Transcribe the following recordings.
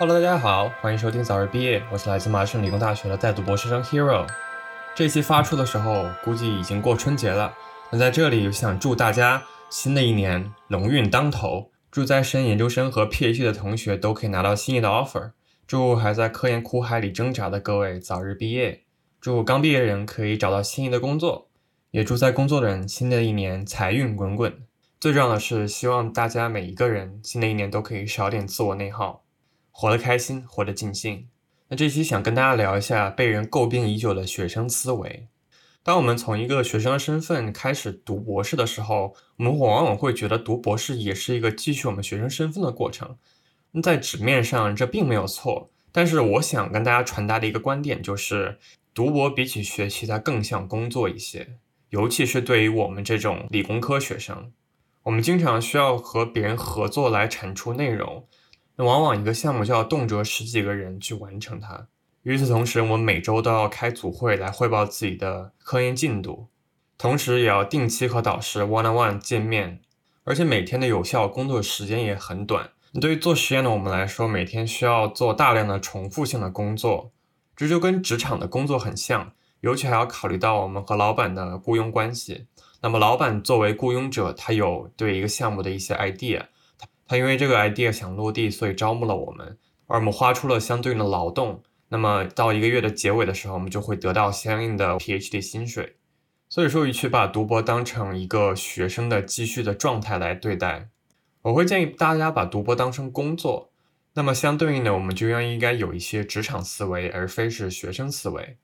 Hello，大家好，欢迎收听早日毕业，我是来自麻省理工大学的在读博士生 Hero。这期发出的时候，估计已经过春节了。那在这里，想祝大家新的一年龙运当头，祝在申研究生和 PhD 的同学都可以拿到心仪的 offer，祝还在科研苦海里挣扎的各位早日毕业，祝刚毕业的人可以找到心仪的工作，也祝在工作的人新的一年财运滚滚。最重要的是，希望大家每一个人新的一年都可以少点自我内耗。活得开心，活得尽兴。那这期想跟大家聊一下被人诟病已久的学生思维。当我们从一个学生的身份开始读博士的时候，我们往往会觉得读博士也是一个继续我们学生身份的过程。那在纸面上这并没有错，但是我想跟大家传达的一个观点就是，读博比起学习，它更像工作一些。尤其是对于我们这种理工科学生，我们经常需要和别人合作来产出内容。那往往一个项目就要动辄十几个人去完成它。与此同时，我们每周都要开组会来汇报自己的科研进度，同时也要定期和导师 one on one 见面，而且每天的有效工作时间也很短。对于做实验的我们来说，每天需要做大量的重复性的工作，这就跟职场的工作很像，尤其还要考虑到我们和老板的雇佣关系。那么，老板作为雇佣者，他有对一个项目的一些 idea。他因为这个 idea 想落地，所以招募了我们，而我们花出了相对应的劳动。那么到一个月的结尾的时候，我们就会得到相应的 PhD 薪水。所以说，与其把读博当成一个学生的积蓄的状态来对待，我会建议大家把读博当成工作。那么相对应的，我们就要应该有一些职场思维，而非是学生思维。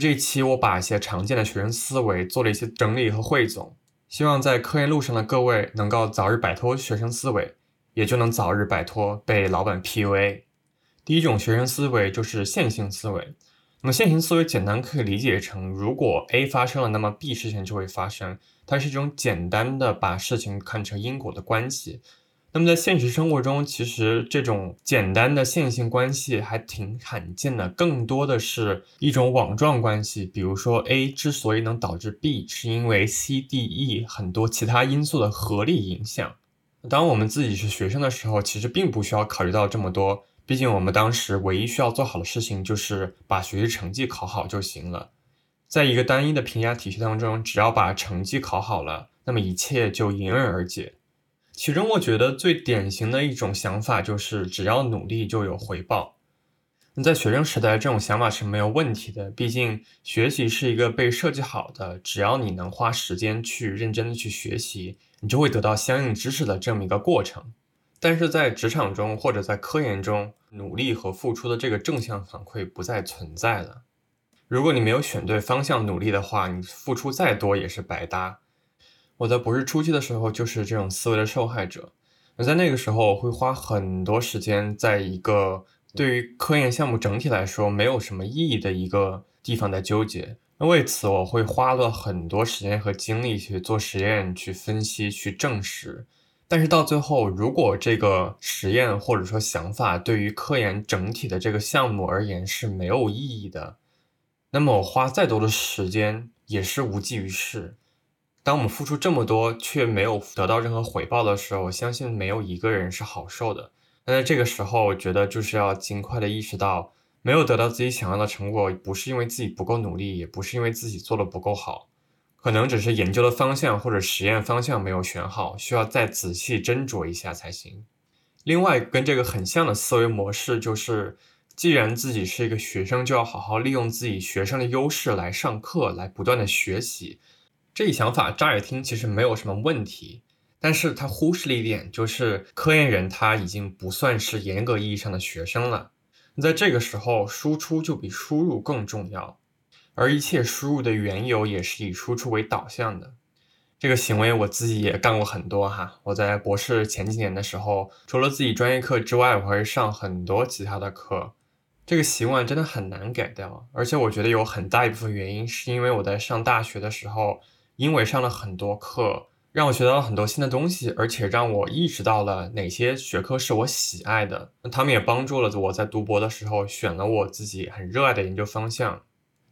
这一期我把一些常见的学生思维做了一些整理和汇总，希望在科研路上的各位能够早日摆脱学生思维。也就能早日摆脱被老板 PUA。第一种学生思维就是线性思维。那么线性思维简单可以理解成，如果 A 发生了，那么 B 事情就会发生。它是一种简单的把事情看成因果的关系。那么在现实生活中，其实这种简单的线性关系还挺罕见的，更多的是一种网状关系。比如说 A 之所以能导致 B，是因为 C、D、E 很多其他因素的合力影响。当我们自己是学生的时候，其实并不需要考虑到这么多。毕竟我们当时唯一需要做好的事情就是把学习成绩考好就行了。在一个单一的评价体系当中，只要把成绩考好了，那么一切就迎刃而解。其中，我觉得最典型的一种想法就是，只要努力就有回报。那在学生时代，这种想法是没有问题的。毕竟学习是一个被设计好的，只要你能花时间去认真的去学习，你就会得到相应知识的这么一个过程。但是在职场中或者在科研中，努力和付出的这个正向反馈不再存在了。如果你没有选对方向努力的话，你付出再多也是白搭。我在博士初期的时候就是这种思维的受害者。那在那个时候，我会花很多时间在一个。对于科研项目整体来说，没有什么意义的一个地方在纠结。那为此，我会花了很多时间和精力去做实验、去分析、去证实。但是到最后，如果这个实验或者说想法对于科研整体的这个项目而言是没有意义的，那么我花再多的时间也是无济于事。当我们付出这么多却没有得到任何回报的时候，我相信没有一个人是好受的。那在这个时候，我觉得就是要尽快的意识到，没有得到自己想要的成果，不是因为自己不够努力，也不是因为自己做的不够好，可能只是研究的方向或者实验方向没有选好，需要再仔细斟酌一下才行。另外，跟这个很像的思维模式就是，既然自己是一个学生，就要好好利用自己学生的优势来上课，来不断的学习。这一想法乍一听其实没有什么问题。但是他忽视了一点，就是科研人他已经不算是严格意义上的学生了。那在这个时候，输出就比输入更重要，而一切输入的缘由也是以输出为导向的。这个行为我自己也干过很多哈。我在博士前几年的时候，除了自己专业课之外，我还会上很多其他的课。这个习惯真的很难改掉，而且我觉得有很大一部分原因是因为我在上大学的时候，因为上了很多课。让我学到了很多新的东西，而且让我意识到了哪些学科是我喜爱的。那他们也帮助了我在读博的时候选了我自己很热爱的研究方向。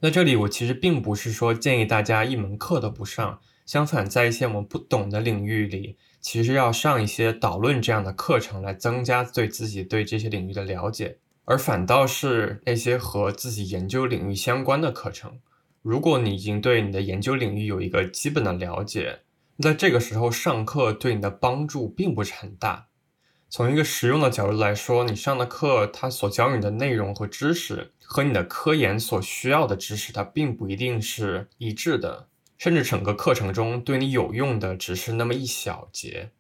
那这里我其实并不是说建议大家一门课都不上，相反，在一些我们不懂的领域里，其实要上一些导论这样的课程，来增加对自己对这些领域的了解。而反倒是那些和自己研究领域相关的课程，如果你已经对你的研究领域有一个基本的了解，在这个时候上课对你的帮助并不是很大。从一个实用的角度来说，你上的课，它所教你的内容和知识，和你的科研所需要的知识，它并不一定是一致的。甚至整个课程中对你有用的只是那么一小节，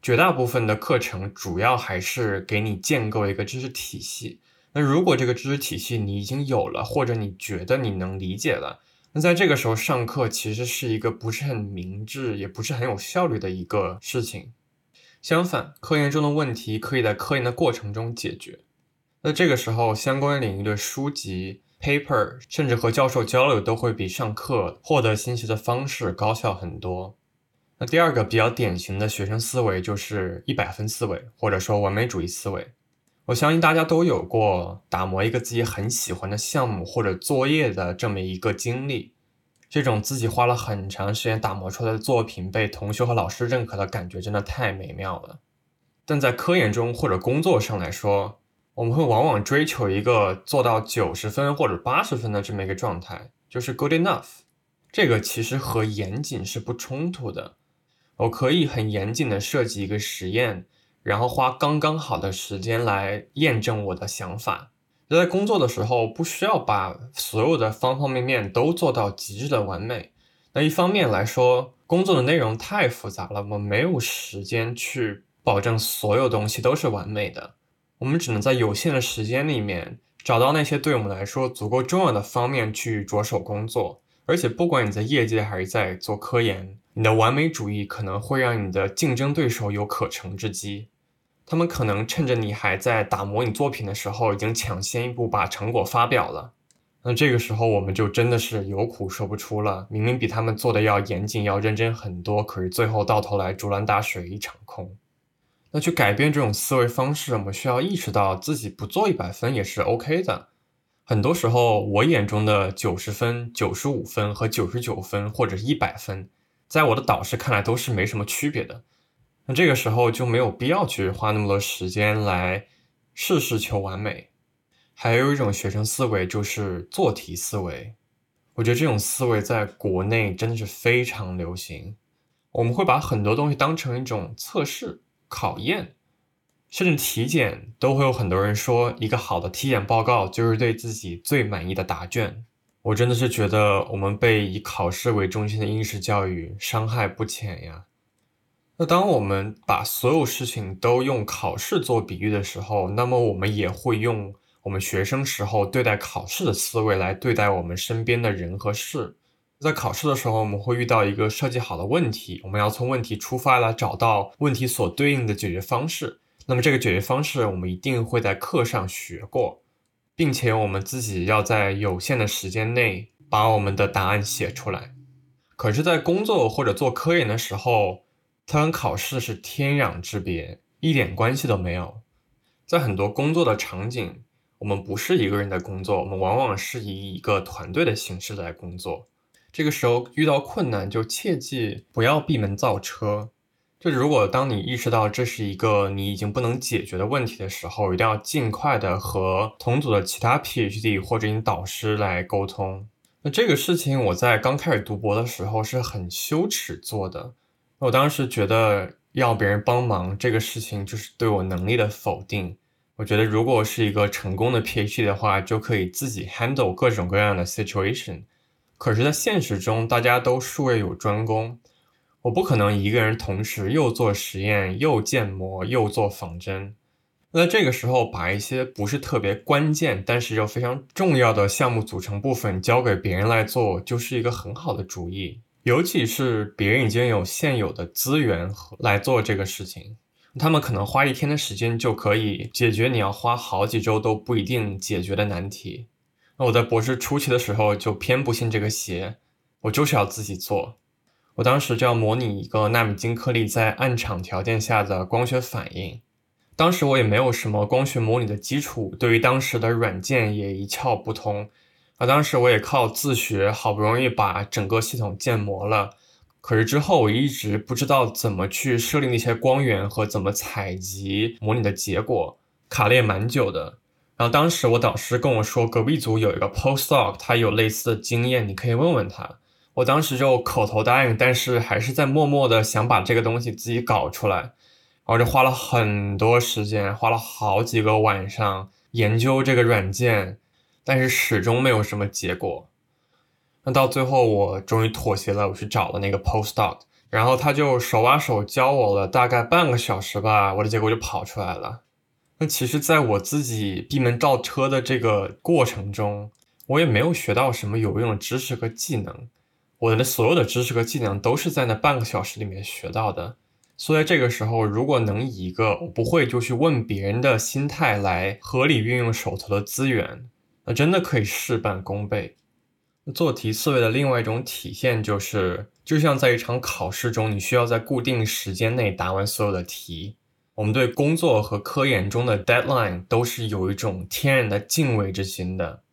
绝大部分的课程主要还是给你建构一个知识体系。那如果这个知识体系你已经有了，或者你觉得你能理解了，那在这个时候上课其实是一个不是很明智，也不是很有效率的一个事情。相反，科研中的问题可以在科研的过程中解决。那这个时候相关领域的书籍。paper 甚至和教授交流都会比上课获得信息的方式高效很多。那第二个比较典型的学生思维就是一百分思维，或者说完美主义思维。我相信大家都有过打磨一个自己很喜欢的项目或者作业的这么一个经历，这种自己花了很长时间打磨出来的作品被同学和老师认可的感觉真的太美妙了。但在科研中或者工作上来说，我们会往往追求一个做到九十分或者八十分的这么一个状态，就是 good enough。这个其实和严谨是不冲突的。我可以很严谨的设计一个实验，然后花刚刚好的时间来验证我的想法。在工作的时候，不需要把所有的方方面面都做到极致的完美。那一方面来说，工作的内容太复杂了，我们没有时间去保证所有东西都是完美的。我们只能在有限的时间里面找到那些对我们来说足够重要的方面去着手工作。而且，不管你在业界还是在做科研，你的完美主义可能会让你的竞争对手有可乘之机。他们可能趁着你还在打磨你作品的时候，已经抢先一步把成果发表了。那这个时候，我们就真的是有苦说不出了。明明比他们做的要严谨、要认真很多，可是最后到头来竹篮打水一场空。那去改变这种思维方式，我们需要意识到自己不做一百分也是 OK 的。很多时候，我眼中的九十分、九十五分和九十九分或者一百分，在我的导师看来都是没什么区别的。那这个时候就没有必要去花那么多时间来事事求完美。还有一种学生思维就是做题思维，我觉得这种思维在国内真的是非常流行。我们会把很多东西当成一种测试。考验，甚至体检，都会有很多人说，一个好的体检报告就是对自己最满意的答卷。我真的是觉得，我们被以考试为中心的应试教育伤害不浅呀。那当我们把所有事情都用考试做比喻的时候，那么我们也会用我们学生时候对待考试的思维来对待我们身边的人和事。在考试的时候，我们会遇到一个设计好的问题，我们要从问题出发来找到问题所对应的解决方式。那么这个解决方式，我们一定会在课上学过，并且我们自己要在有限的时间内把我们的答案写出来。可是，在工作或者做科研的时候，它跟考试是天壤之别，一点关系都没有。在很多工作的场景，我们不是一个人在工作，我们往往是以一个团队的形式来工作。这个时候遇到困难，就切记不要闭门造车。就如果当你意识到这是一个你已经不能解决的问题的时候，一定要尽快的和同组的其他 PhD 或者你导师来沟通。那这个事情我在刚开始读博的时候是很羞耻做的。我当时觉得要别人帮忙这个事情就是对我能力的否定。我觉得如果是一个成功的 PhD 的话，就可以自己 handle 各种各样的 situation。可是，在现实中，大家都术业有专攻，我不可能一个人同时又做实验、又建模、又做仿真。那这个时候，把一些不是特别关键，但是又非常重要的项目组成部分交给别人来做，就是一个很好的主意。尤其是别人已经有现有的资源来做这个事情，他们可能花一天的时间就可以解决你要花好几周都不一定解决的难题。那我在博士初期的时候就偏不信这个邪，我就是要自己做。我当时就要模拟一个纳米金颗粒在暗场条件下的光学反应。当时我也没有什么光学模拟的基础，对于当时的软件也一窍不通。啊，当时我也靠自学，好不容易把整个系统建模了。可是之后我一直不知道怎么去设定那些光源和怎么采集模拟的结果，卡了也蛮久的。然后当时我导师跟我说，隔壁组有一个 postdoc，他有类似的经验，你可以问问他。我当时就口头答应，但是还是在默默的想把这个东西自己搞出来，然后就花了很多时间，花了好几个晚上研究这个软件，但是始终没有什么结果。那到最后，我终于妥协了，我去找了那个 postdoc，然后他就手把手教我了大概半个小时吧，我的结果就跑出来了。那其实，在我自己闭门造车的这个过程中，我也没有学到什么有用的知识和技能，我的所有的知识和技能都是在那半个小时里面学到的。所以这个时候，如果能以一个我不会就去问别人的心态来合理运用手头的资源，那真的可以事半功倍。做题思维的另外一种体现就是，就像在一场考试中，你需要在固定时间内答完所有的题。我们对工作和科研中的 deadline 都是有一种天然的敬畏之心的。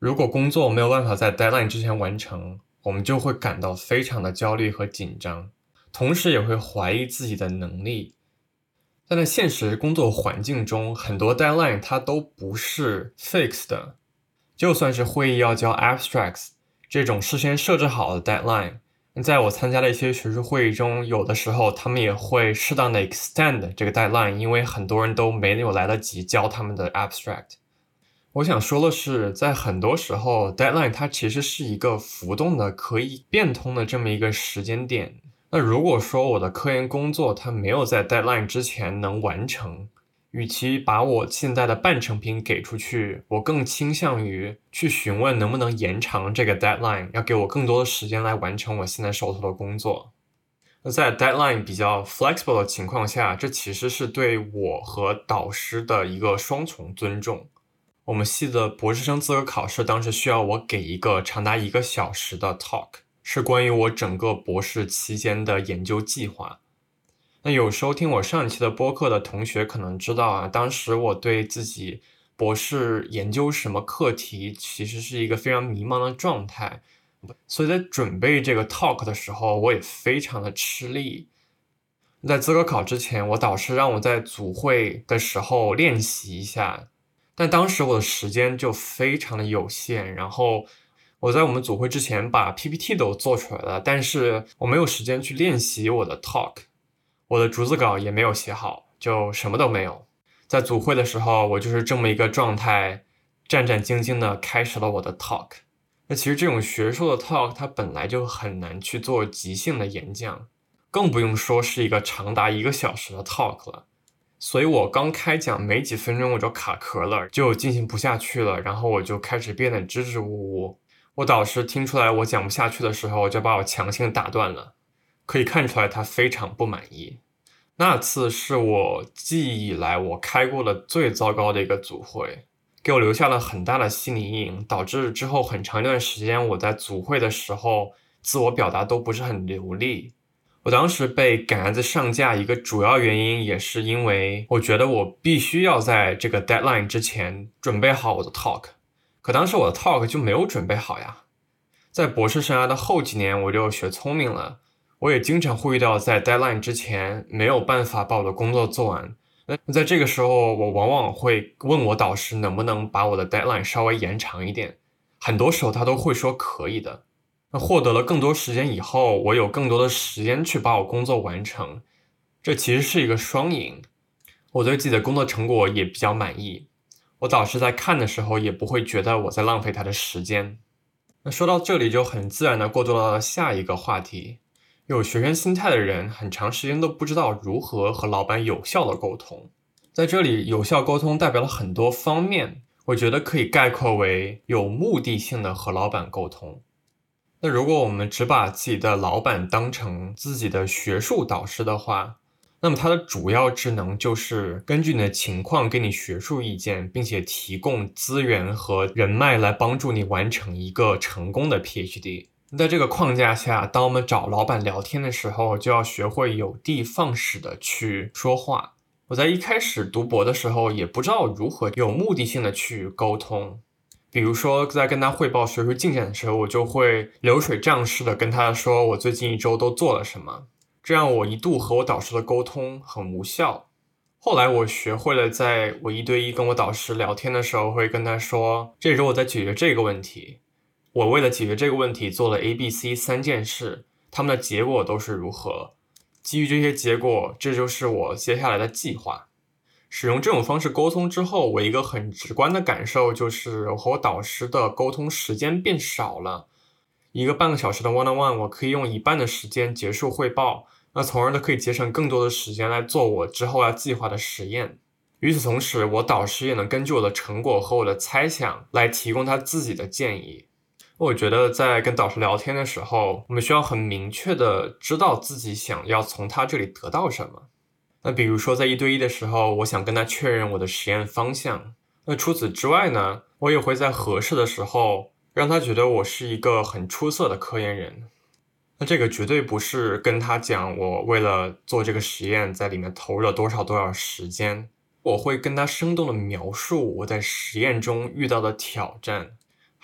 如果工作没有办法在 deadline 之前完成，我们就会感到非常的焦虑和紧张，同时也会怀疑自己的能力。但在现实工作环境中，很多 deadline 它都不是 fixed 的，就算是会议要交 abstracts。这种事先设置好的 deadline，在我参加的一些学术会议中，有的时候他们也会适当的 extend 这个 deadline，因为很多人都没有来得及交他们的 abstract。我想说的是，在很多时候，deadline 它其实是一个浮动的、可以变通的这么一个时间点。那如果说我的科研工作它没有在 deadline 之前能完成，与其把我现在的半成品给出去，我更倾向于去询问能不能延长这个 deadline，要给我更多的时间来完成我现在手头的工作。那在 deadline 比较 flexible 的情况下，这其实是对我和导师的一个双重尊重。我们系的博士生资格考试当时需要我给一个长达一个小时的 talk，是关于我整个博士期间的研究计划。那有收听我上一期的播客的同学可能知道啊，当时我对自己博士研究什么课题，其实是一个非常迷茫的状态，所以在准备这个 talk 的时候，我也非常的吃力。在资格考之前，我导师让我在组会的时候练习一下，但当时我的时间就非常的有限，然后我在我们组会之前把 PPT 都做出来了，但是我没有时间去练习我的 talk。我的逐字稿也没有写好，就什么都没有。在组会的时候，我就是这么一个状态，战战兢兢地开始了我的 talk。那其实这种学术的 talk，它本来就很难去做即兴的演讲，更不用说是一个长达一个小时的 talk 了。所以我刚开讲没几分钟，我就卡壳了，就进行不下去了，然后我就开始变得支支吾吾。我导师听出来我讲不下去的时候，就把我强行打断了。可以看出来，他非常不满意。那次是我记忆以来我开过的最糟糕的一个组会，给我留下了很大的心理阴影，导致之后很长一段时间我在组会的时候自我表达都不是很流利。我当时被赶鸭子上架，一个主要原因也是因为我觉得我必须要在这个 deadline 之前准备好我的 talk，可当时我的 talk 就没有准备好呀。在博士生涯的后几年，我就学聪明了。我也经常会遇到在 deadline 之前没有办法把我的工作做完。那在这个时候，我往往会问我导师能不能把我的 deadline 稍微延长一点。很多时候他都会说可以的。那获得了更多时间以后，我有更多的时间去把我工作完成。这其实是一个双赢。我对自己的工作成果也比较满意。我导师在看的时候也不会觉得我在浪费他的时间。那说到这里，就很自然的过渡到了下一个话题。有学生心态的人，很长时间都不知道如何和老板有效的沟通。在这里，有效沟通代表了很多方面，我觉得可以概括为有目的性的和老板沟通。那如果我们只把自己的老板当成自己的学术导师的话，那么他的主要职能就是根据你的情况给你学术意见，并且提供资源和人脉来帮助你完成一个成功的 PhD。在这个框架下，当我们找老板聊天的时候，就要学会有的放矢的去说话。我在一开始读博的时候，也不知道如何有目的性的去沟通。比如说在跟他汇报学术进展的时候，我就会流水账式的跟他说我最近一周都做了什么，这样我一度和我导师的沟通很无效。后来我学会了，在我一对一跟我导师聊天的时候，会跟他说：“这周我在解决这个问题，我为了解决这个问题做了 A、B、C 三件事，他们的结果都是如何？基于这些结果，这就是我接下来的计划。”使用这种方式沟通之后，我一个很直观的感受就是，我和我导师的沟通时间变少了。一个半个小时的 one on one，我可以用一半的时间结束汇报。那从而呢，可以节省更多的时间来做我之后要计划的实验。与此同时，我导师也能根据我的成果和我的猜想来提供他自己的建议。我觉得在跟导师聊天的时候，我们需要很明确的知道自己想要从他这里得到什么。那比如说在一对一的时候，我想跟他确认我的实验方向。那除此之外呢，我也会在合适的时候让他觉得我是一个很出色的科研人。那这个绝对不是跟他讲我为了做这个实验在里面投入了多少多少时间，我会跟他生动的描述我在实验中遇到的挑战。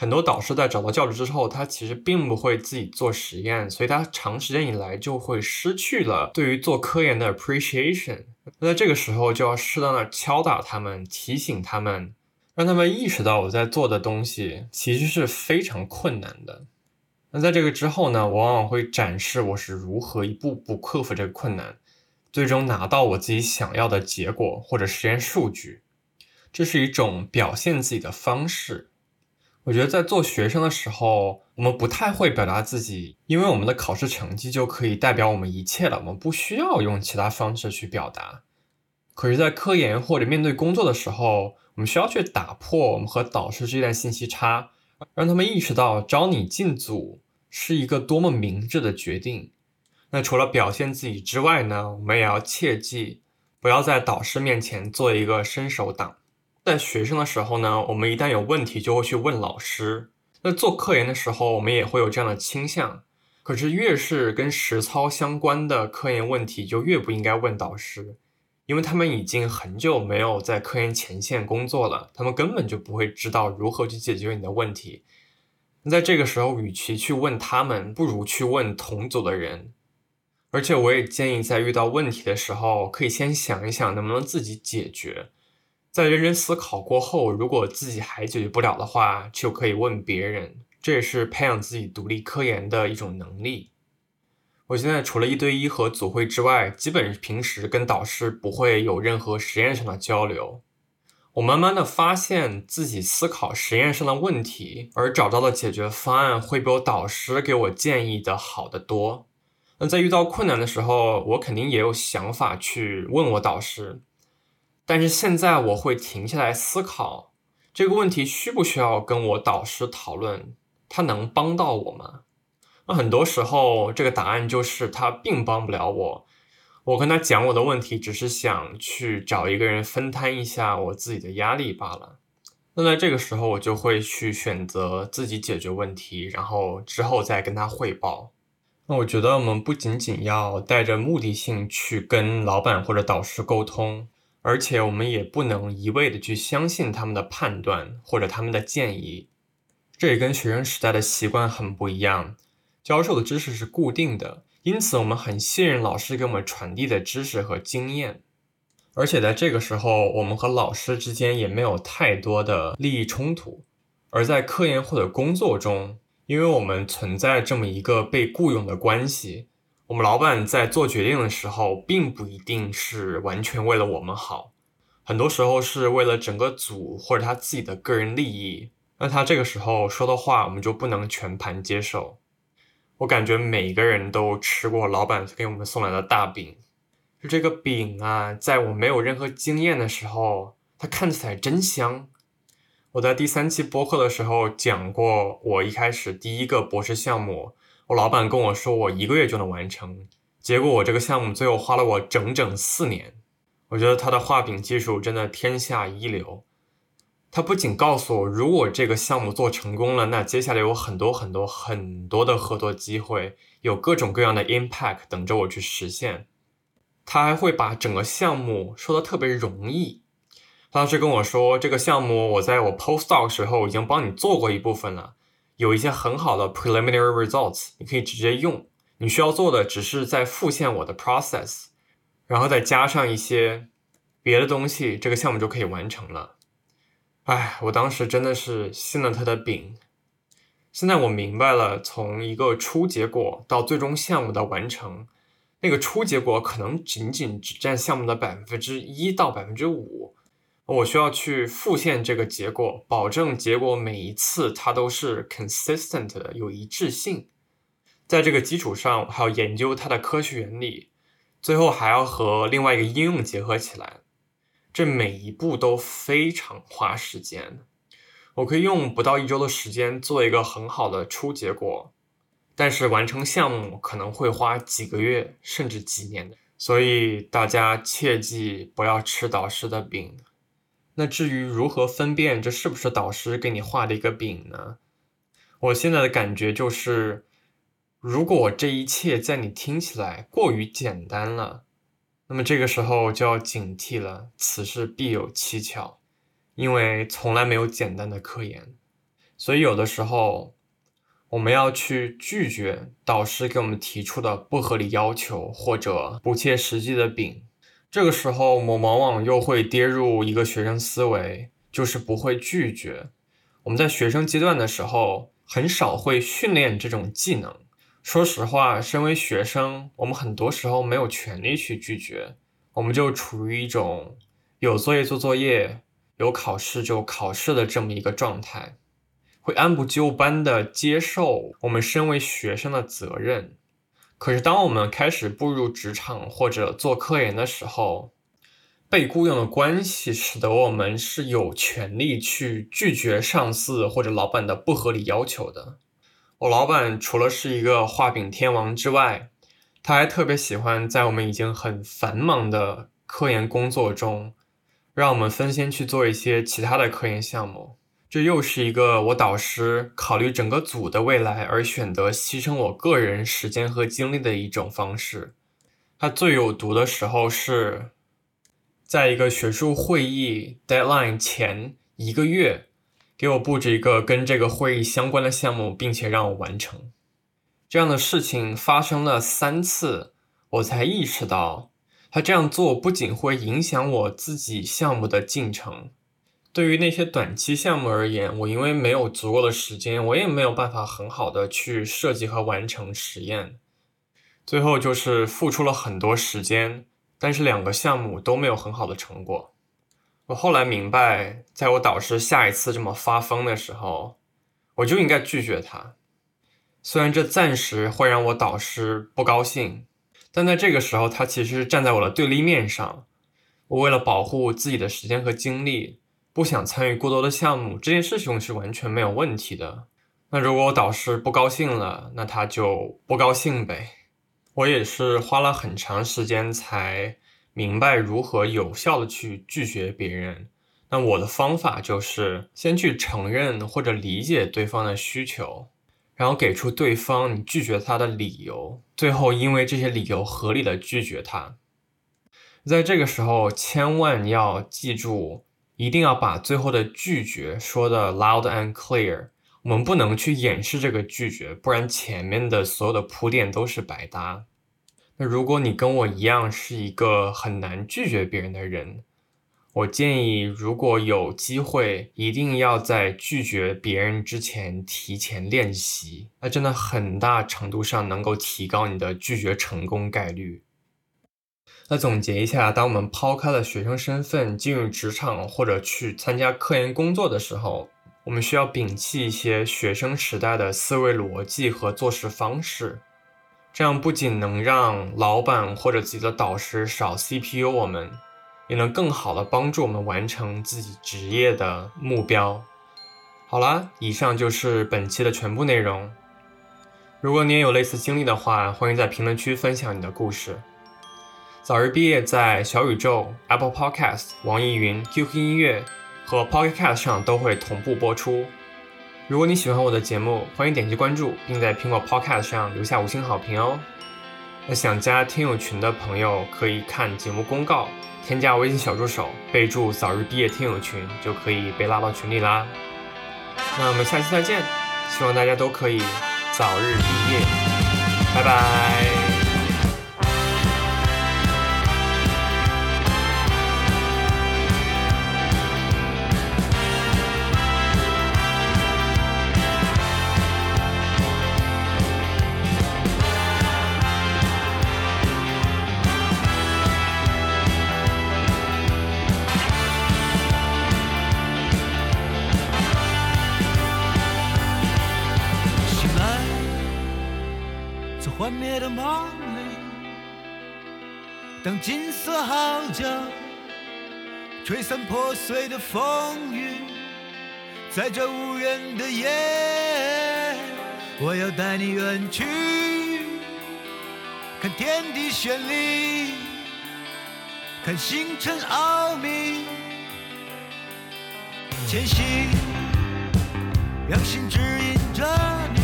很多导师在找到教职之后，他其实并不会自己做实验，所以他长时间以来就会失去了对于做科研的 appreciation。那在这个时候就要适当的敲打他们，提醒他们，让他们意识到我在做的东西其实是非常困难的。那在这个之后呢，我往往会展示我是如何一步步克服这个困难，最终拿到我自己想要的结果或者实验数据。这是一种表现自己的方式。我觉得在做学生的时候，我们不太会表达自己，因为我们的考试成绩就可以代表我们一切了，我们不需要用其他方式去表达。可是，在科研或者面对工作的时候，我们需要去打破我们和导师之间的信息差，让他们意识到招你进组。是一个多么明智的决定。那除了表现自己之外呢？我们也要切记，不要在导师面前做一个伸手党。在学生的时候呢，我们一旦有问题就会去问老师。那做科研的时候，我们也会有这样的倾向。可是越是跟实操相关的科研问题，就越不应该问导师，因为他们已经很久没有在科研前线工作了，他们根本就不会知道如何去解决你的问题。那在这个时候，与其去问他们，不如去问同组的人。而且，我也建议在遇到问题的时候，可以先想一想能不能自己解决。在认真思考过后，如果自己还解决不了的话，就可以问别人。这也是培养自己独立科研的一种能力。我现在除了一对一和组会之外，基本平时跟导师不会有任何实验上的交流。我慢慢的发现自己思考实验上的问题，而找到的解决方案会比我导师给我建议的好得多。那在遇到困难的时候，我肯定也有想法去问我导师，但是现在我会停下来思考这个问题需不需要跟我导师讨论，他能帮到我吗？那很多时候这个答案就是他并帮不了我。我跟他讲我的问题，只是想去找一个人分摊一下我自己的压力罢了。那在这个时候，我就会去选择自己解决问题，然后之后再跟他汇报。那我觉得我们不仅仅要带着目的性去跟老板或者导师沟通，而且我们也不能一味的去相信他们的判断或者他们的建议。这也跟学生时代的习惯很不一样，教授的知识是固定的。因此，我们很信任老师给我们传递的知识和经验，而且在这个时候，我们和老师之间也没有太多的利益冲突。而在科研或者工作中，因为我们存在这么一个被雇佣的关系，我们老板在做决定的时候，并不一定是完全为了我们好，很多时候是为了整个组或者他自己的个人利益。那他这个时候说的话，我们就不能全盘接受。我感觉每个人都吃过老板给我们送来的大饼，就这个饼啊，在我没有任何经验的时候，它看起来真香。我在第三期播客的时候讲过，我一开始第一个博士项目，我老板跟我说我一个月就能完成，结果我这个项目最后花了我整整四年。我觉得他的画饼技术真的天下一流。他不仅告诉我，如果这个项目做成功了，那接下来有很多很多很多的合作机会，有各种各样的 impact 等着我去实现。他还会把整个项目说的特别容易，他当时跟我说，这个项目我在我 postdoc 时候已经帮你做过一部分了，有一些很好的 preliminary results，你可以直接用。你需要做的只是在复现我的 process，然后再加上一些别的东西，这个项目就可以完成了。哎，我当时真的是信了他的饼。现在我明白了，从一个初结果到最终项目的完成，那个初结果可能仅仅只占项目的百分之一到百分之五。我需要去复现这个结果，保证结果每一次它都是 consistent 的，有一致性。在这个基础上，还要研究它的科学原理，最后还要和另外一个应用结合起来。这每一步都非常花时间。我可以用不到一周的时间做一个很好的初结果，但是完成项目可能会花几个月甚至几年。所以大家切记不要吃导师的饼。那至于如何分辨这是不是导师给你画的一个饼呢？我现在的感觉就是。如果这一切在你听起来过于简单了，那么这个时候就要警惕了，此事必有蹊跷，因为从来没有简单的科研。所以有的时候，我们要去拒绝导师给我们提出的不合理要求或者不切实际的饼。这个时候，我们往往又会跌入一个学生思维，就是不会拒绝。我们在学生阶段的时候，很少会训练这种技能。说实话，身为学生，我们很多时候没有权利去拒绝，我们就处于一种有作业做作业，有考试就考试的这么一个状态，会按部就班的接受我们身为学生的责任。可是，当我们开始步入职场或者做科研的时候，被雇佣的关系使得我们是有权利去拒绝上司或者老板的不合理要求的。我老板除了是一个画饼天王之外，他还特别喜欢在我们已经很繁忙的科研工作中，让我们分心去做一些其他的科研项目。这又是一个我导师考虑整个组的未来而选择牺牲我个人时间和精力的一种方式。他最有毒的时候是在一个学术会议 deadline 前一个月。给我布置一个跟这个会议相关的项目，并且让我完成。这样的事情发生了三次，我才意识到他这样做不仅会影响我自己项目的进程。对于那些短期项目而言，我因为没有足够的时间，我也没有办法很好的去设计和完成实验。最后就是付出了很多时间，但是两个项目都没有很好的成果。我后来明白，在我导师下一次这么发疯的时候，我就应该拒绝他。虽然这暂时会让我导师不高兴，但在这个时候，他其实是站在我的对立面上。我为了保护自己的时间和精力，不想参与过多的项目，这件事情是完全没有问题的。那如果导师不高兴了，那他就不高兴呗。我也是花了很长时间才。明白如何有效的去拒绝别人，那我的方法就是先去承认或者理解对方的需求，然后给出对方你拒绝他的理由，最后因为这些理由合理的拒绝他。在这个时候，千万要记住，一定要把最后的拒绝说的 loud and clear。我们不能去掩饰这个拒绝，不然前面的所有的铺垫都是白搭。那如果你跟我一样是一个很难拒绝别人的人，我建议如果有机会，一定要在拒绝别人之前提前练习，那真的很大程度上能够提高你的拒绝成功概率。那总结一下，当我们抛开了学生身份进入职场或者去参加科研工作的时候，我们需要摒弃一些学生时代的思维逻辑和做事方式。这样不仅能让老板或者自己的导师少 CPU 我们，也能更好的帮助我们完成自己职业的目标。好啦，以上就是本期的全部内容。如果你也有类似经历的话，欢迎在评论区分享你的故事。早日毕业，在小宇宙、Apple Podcast、网易云、QQ 音乐和 Pocket Cast 上都会同步播出。如果你喜欢我的节目，欢迎点击关注，并在苹果 Podcast 上留下五星好评哦。那想加听友群的朋友可以看节目公告，添加微信小助手，备注“早日毕业听友群”，就可以被拉到群里啦。那我们下期再见，希望大家都可以早日毕业，拜拜。当金色号角吹散破碎的风雨，在这无人的夜，我要带你远去，看天地绚丽，看星辰奥秘，前行，让心指引着你，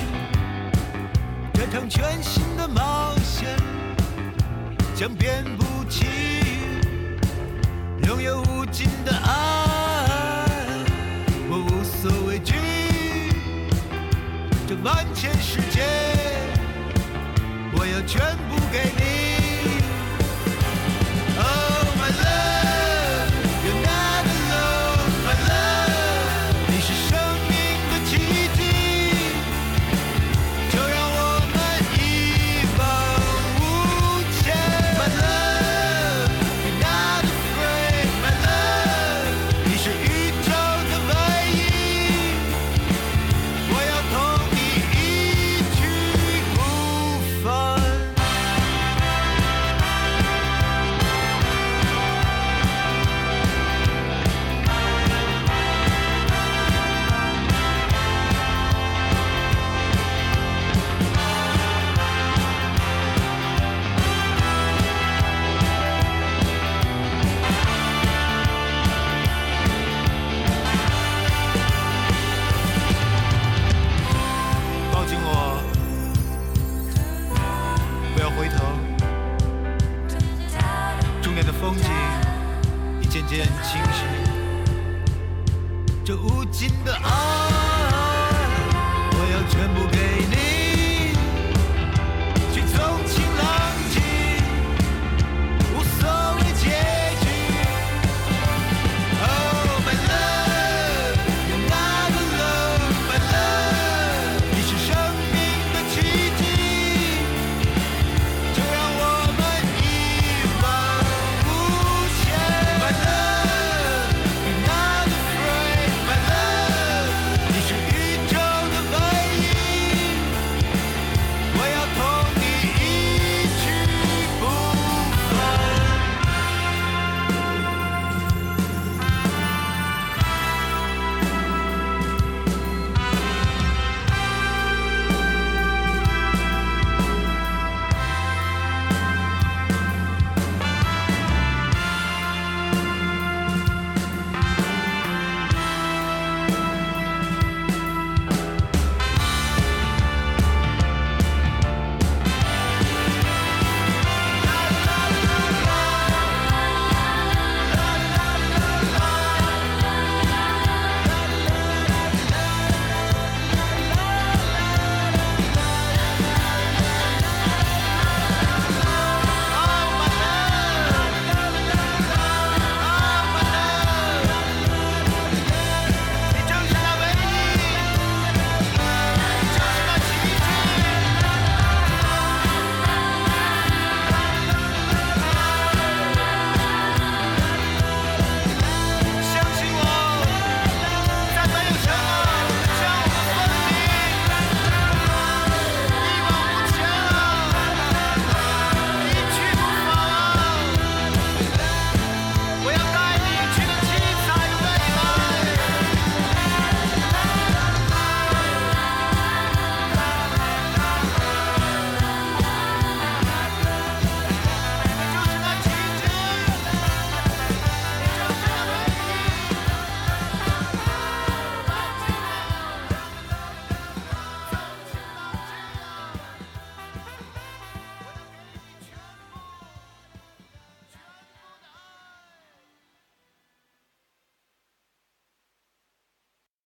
这。场全新的冒险将遍布奇遇，拥有无尽的爱，我无所畏惧。这万千世界，我要全